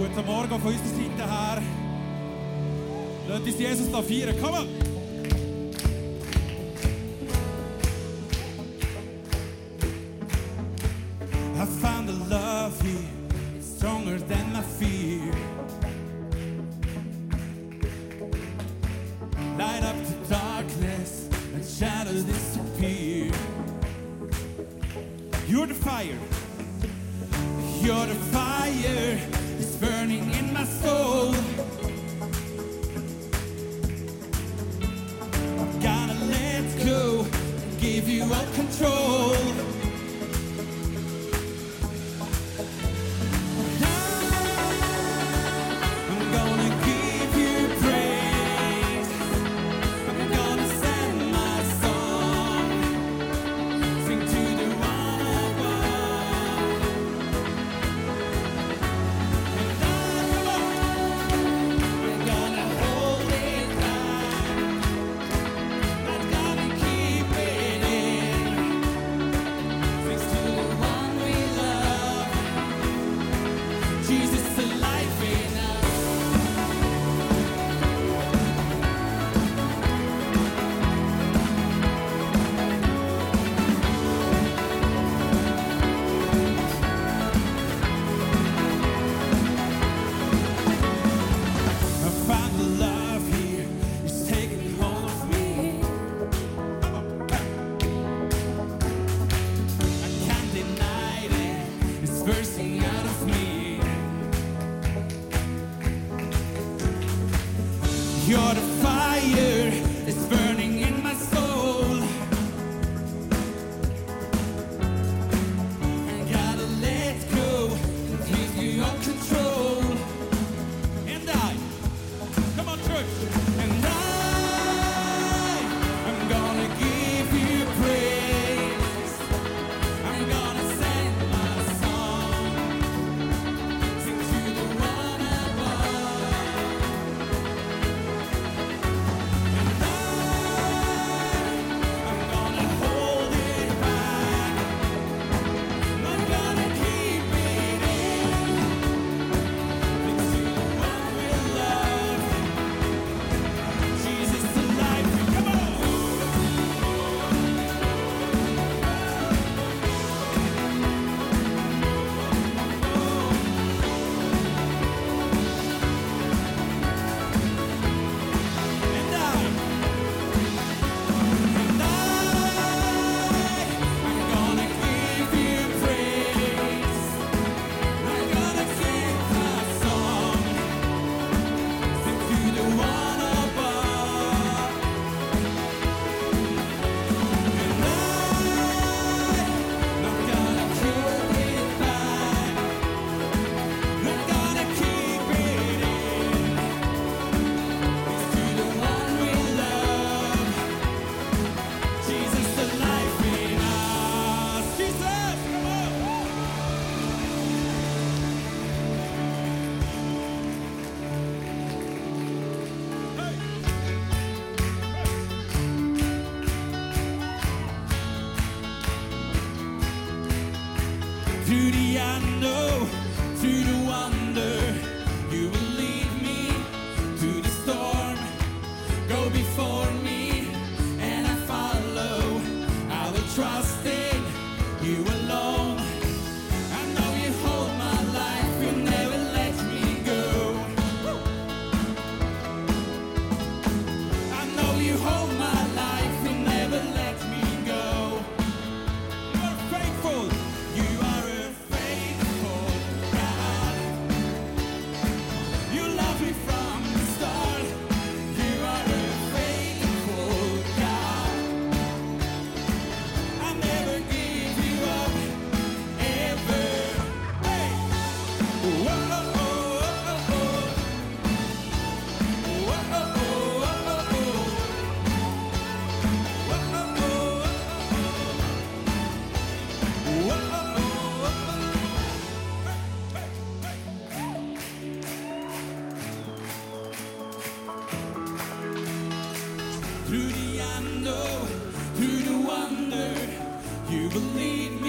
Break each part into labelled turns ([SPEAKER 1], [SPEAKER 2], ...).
[SPEAKER 1] Guten Morgen von unserer Seite her. Lasst uns Jesus da feiern. Komm! I found the love here, stronger than my fear. Darkness shadows disappear. You're the fire. control. believe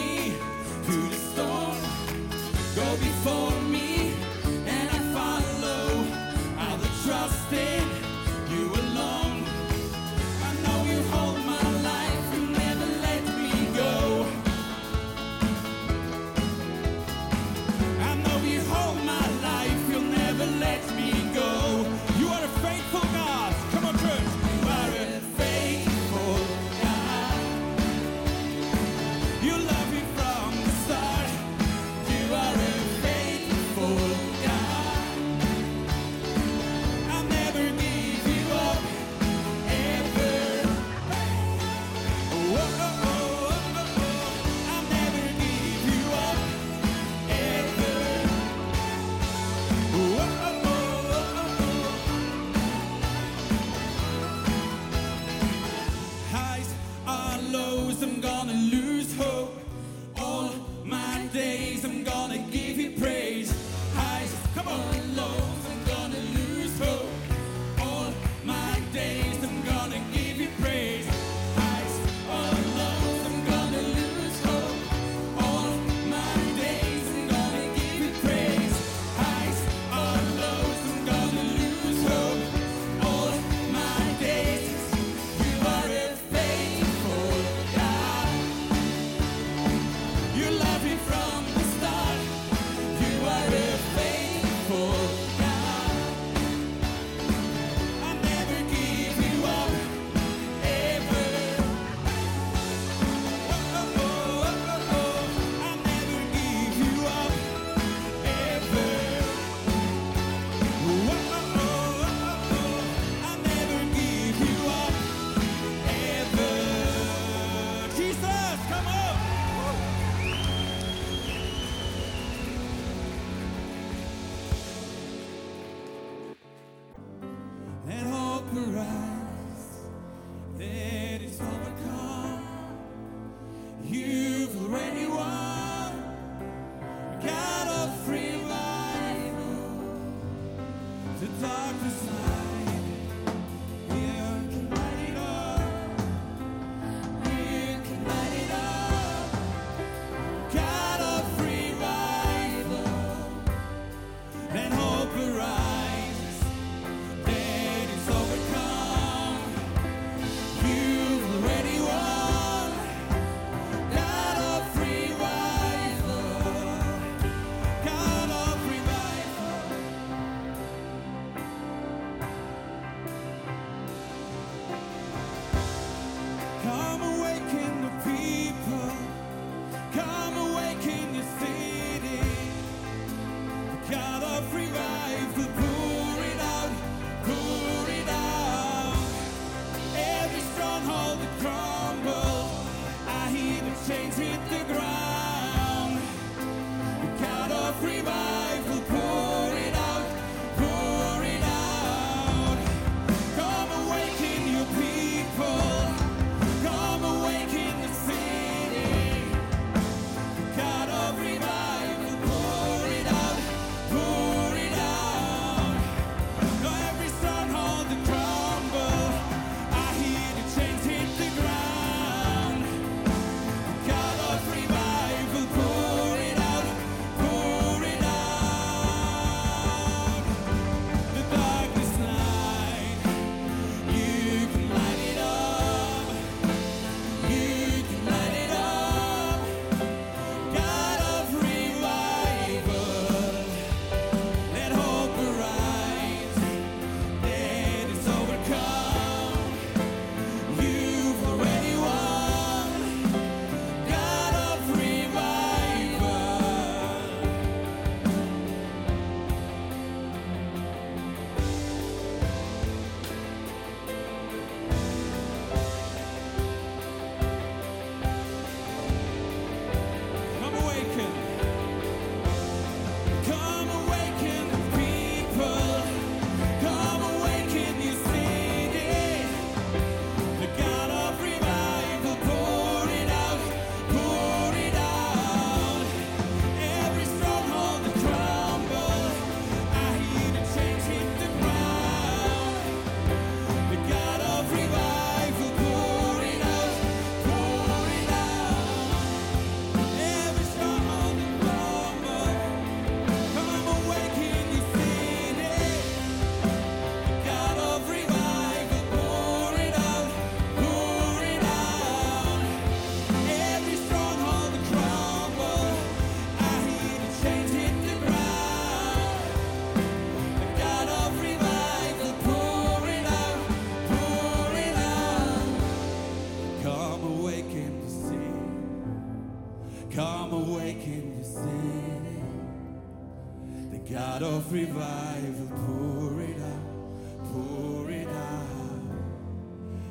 [SPEAKER 1] heaven, pour it out, pour it out.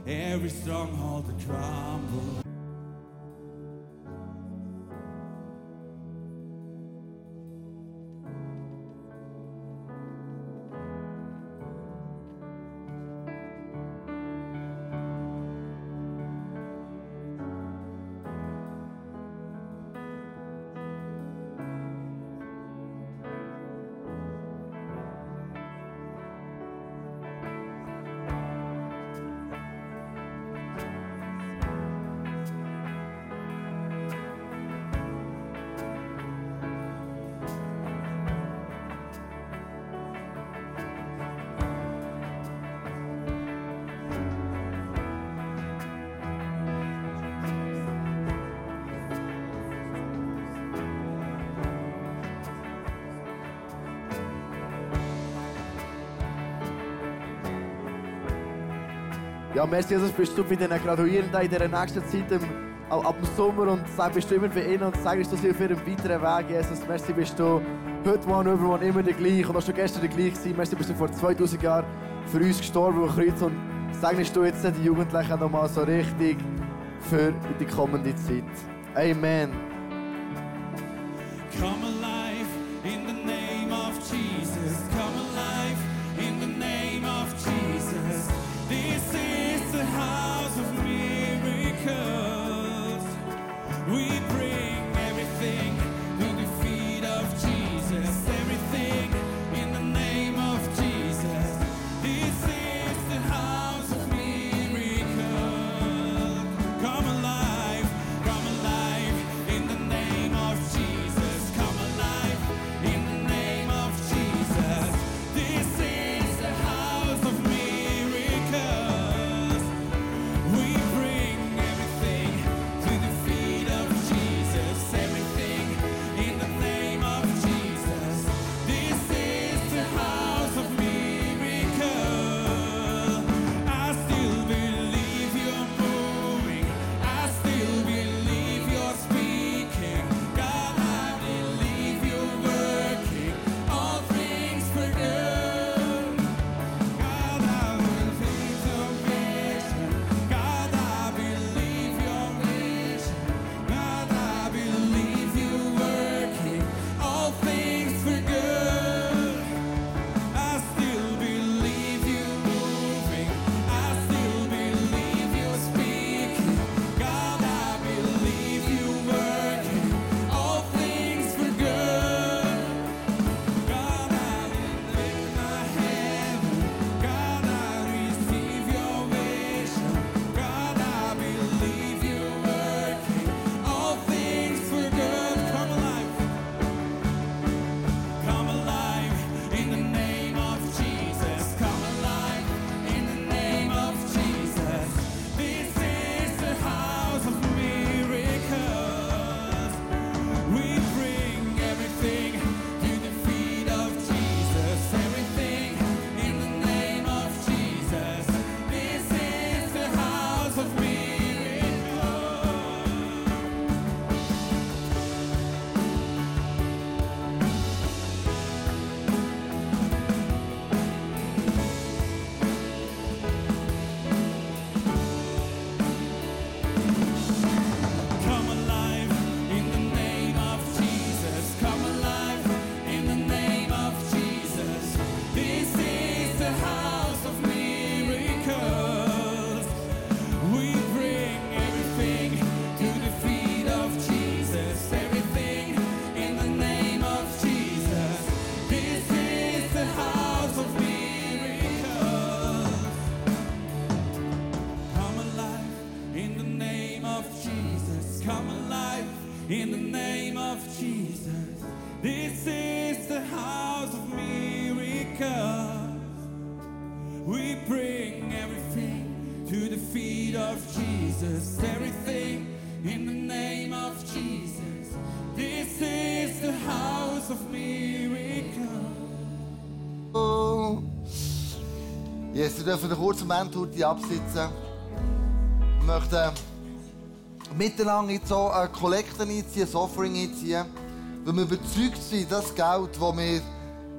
[SPEAKER 1] Every stronghold to crumble.
[SPEAKER 2] Ja, merci Jesus, bist du bei den Graduierenden in der nächsten Zeit im, ab dem Sommer und bist du immer für ihn und sagst du sie auf ihrem weiteren Weg. Jesus, merci bist du heute One over immer der gleiche und hast du gestern der gleiche sein. Merci bist du vor 2000 Jahren für uns gestorben am Kreuz und segnest du jetzt die Jugendlichen nochmal so richtig für die kommende Zeit. Amen.
[SPEAKER 1] Come alive.
[SPEAKER 3] Sie dürfen einen kurzen Moment die absitzen. Wir möchten miteinander jetzt so eine Kollekte einziehen, ein Offering einziehen, weil wir überzeugt sind, dass das Geld, das wir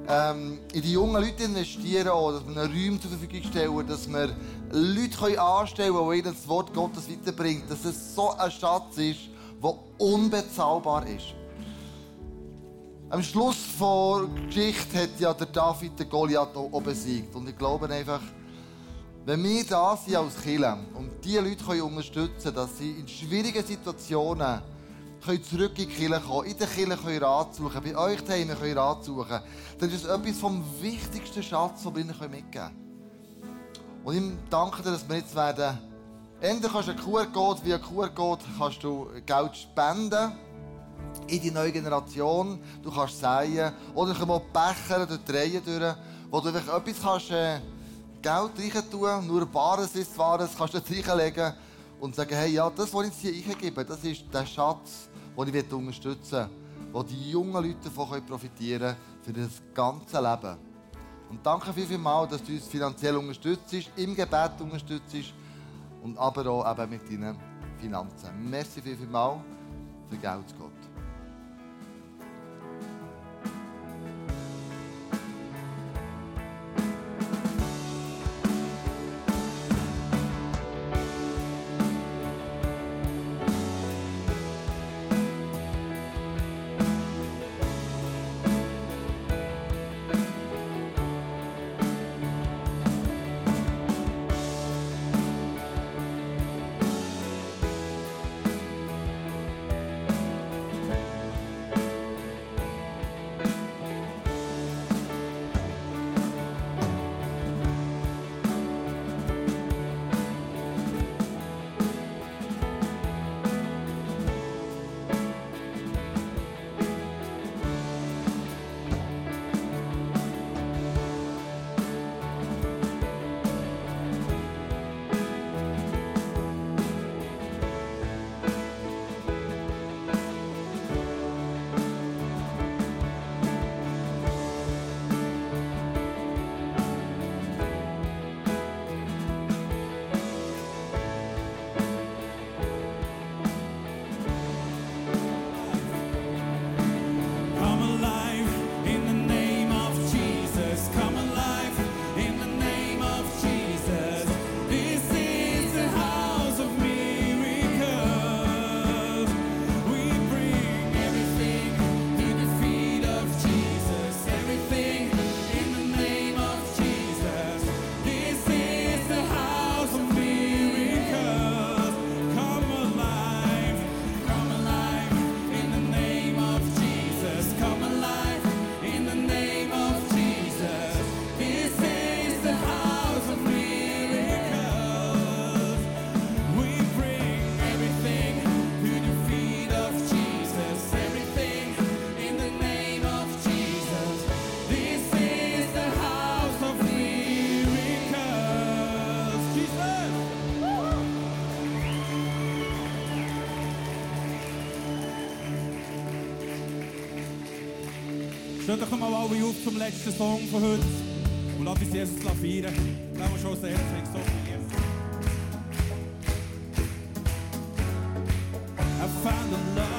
[SPEAKER 3] ähm, in die jungen Leute investieren, auch, dass wir einen Raum zur Verfügung stellen, dass wir Leute können anstellen können, die ihnen das Wort Gottes weiterbringen, dass es so ein Schatz ist, der unbezahlbar ist. Am Schluss der Geschichte hat ja der David den Goliath auch besiegt. Und ich glaube einfach, wenn wir da sind als Kirche und diese Leute können unterstützen dass sie in schwierigen Situationen können zurück in die Kirche kommen, in der Kirche können Rat suchen, bei euch daheim können Rat suchen, dann ist das etwas vom wichtigsten Schatz, den wir ihnen mitgeben können. Und ich danke dir, dass wir jetzt werden, entweder kannst du einen QR-Code, via QR-Code kannst du Geld spenden, in die neue Generation, du kannst säen, oder du kannst Becher durch die Reihe durch, wo du etwas kannst, äh, Geld rein tun, nur Bares ist Wahres, kannst du dort reinlegen und sagen, hey, ja, das, was ich hier reingebe, das ist der Schatz, den ich unterstützen will, wo die jungen Leute davon profitieren können für das ganze Leben. Und danke viel, viel mal, dass du uns finanziell unterstützt, im Gebet unterstützt und aber auch eben mit deinen Finanzen. Merci viel, viel mal für Geld, Gott.
[SPEAKER 1] Steht doch mal alle auf zum letzten Song von heute und lass uns Jesus feiern. Wenn wir schon das erste haben, so viel. I found a love